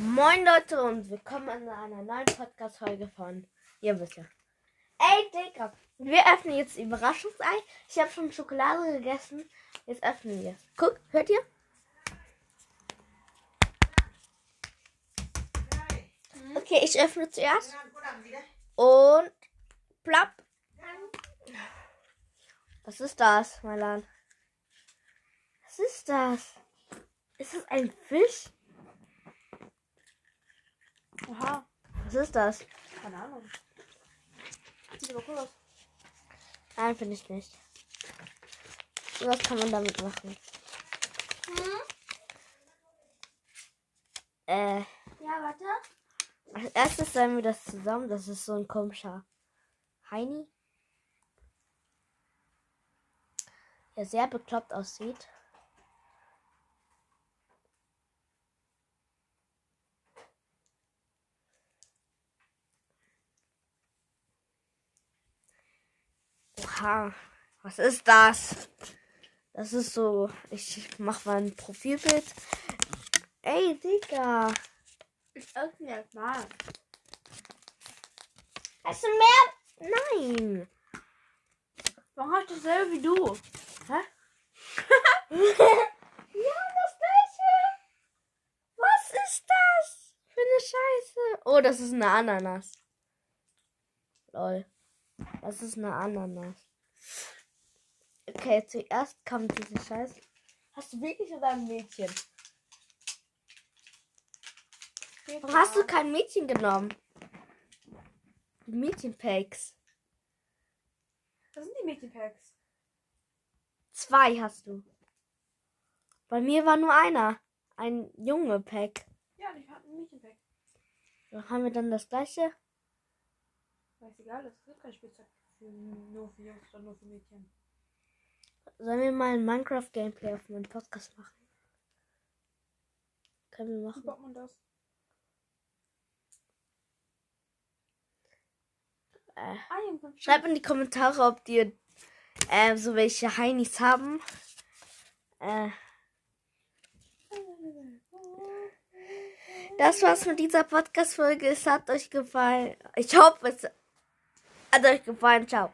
Moin Leute und willkommen in einer neuen Podcast-Folge von Ihr wisst ja. Ey Digga, wir öffnen jetzt Überraschungsei. Ich habe schon Schokolade gegessen. Jetzt öffnen wir. Guck, hört ihr? Okay, ich öffne zuerst. Und plopp. Was ist das, Milan? Was ist das? Ist das ein Fisch? Aha, Was ist das? keine Ahnung. Sieht aber cool aus. Nein, finde ich nicht. Was kann man damit machen? Äh, Ja, warte. als erstes sammeln wir das zusammen. Das ist so ein komischer Heini. Der sehr bekloppt aussieht. Oha, was ist das? Das ist so. Ich mach mal ein Profilbild. Ey, Digga. Ich öffne jetzt mal. Hast du mehr? Nein. Warum hast du dasselbe wie du? Hä? ja, das gleiche. Was ist das für eine Scheiße? Oh, das ist eine Ananas. Lol. Das ist eine Ananas. Okay, zuerst kommt diese Scheiße. Hast du wirklich oder ein Mädchen? Warum hast du kein Mädchen genommen? Die Mädchenpacks. Das sind die Mädchenpacks. Zwei hast du. Bei mir war nur einer. Ein junge Pack. Ja, ich habe ein Mädchenpack. Dann haben wir dann das gleiche. Weiß egal, das ist kein Spielzeug für, nur für Jungs oder nur für Mädchen. Sollen wir mal ein Minecraft-Gameplay auf meinem Podcast machen? Können wir Wie machen. baut man das? Äh, Ah, schreibt in die Kommentare, ob ihr äh, so welche Heinis haben. Äh, das war's mit dieser Podcast-Folge. Es hat euch gefallen. Ich hoffe, es hat euch gefallen. Ciao.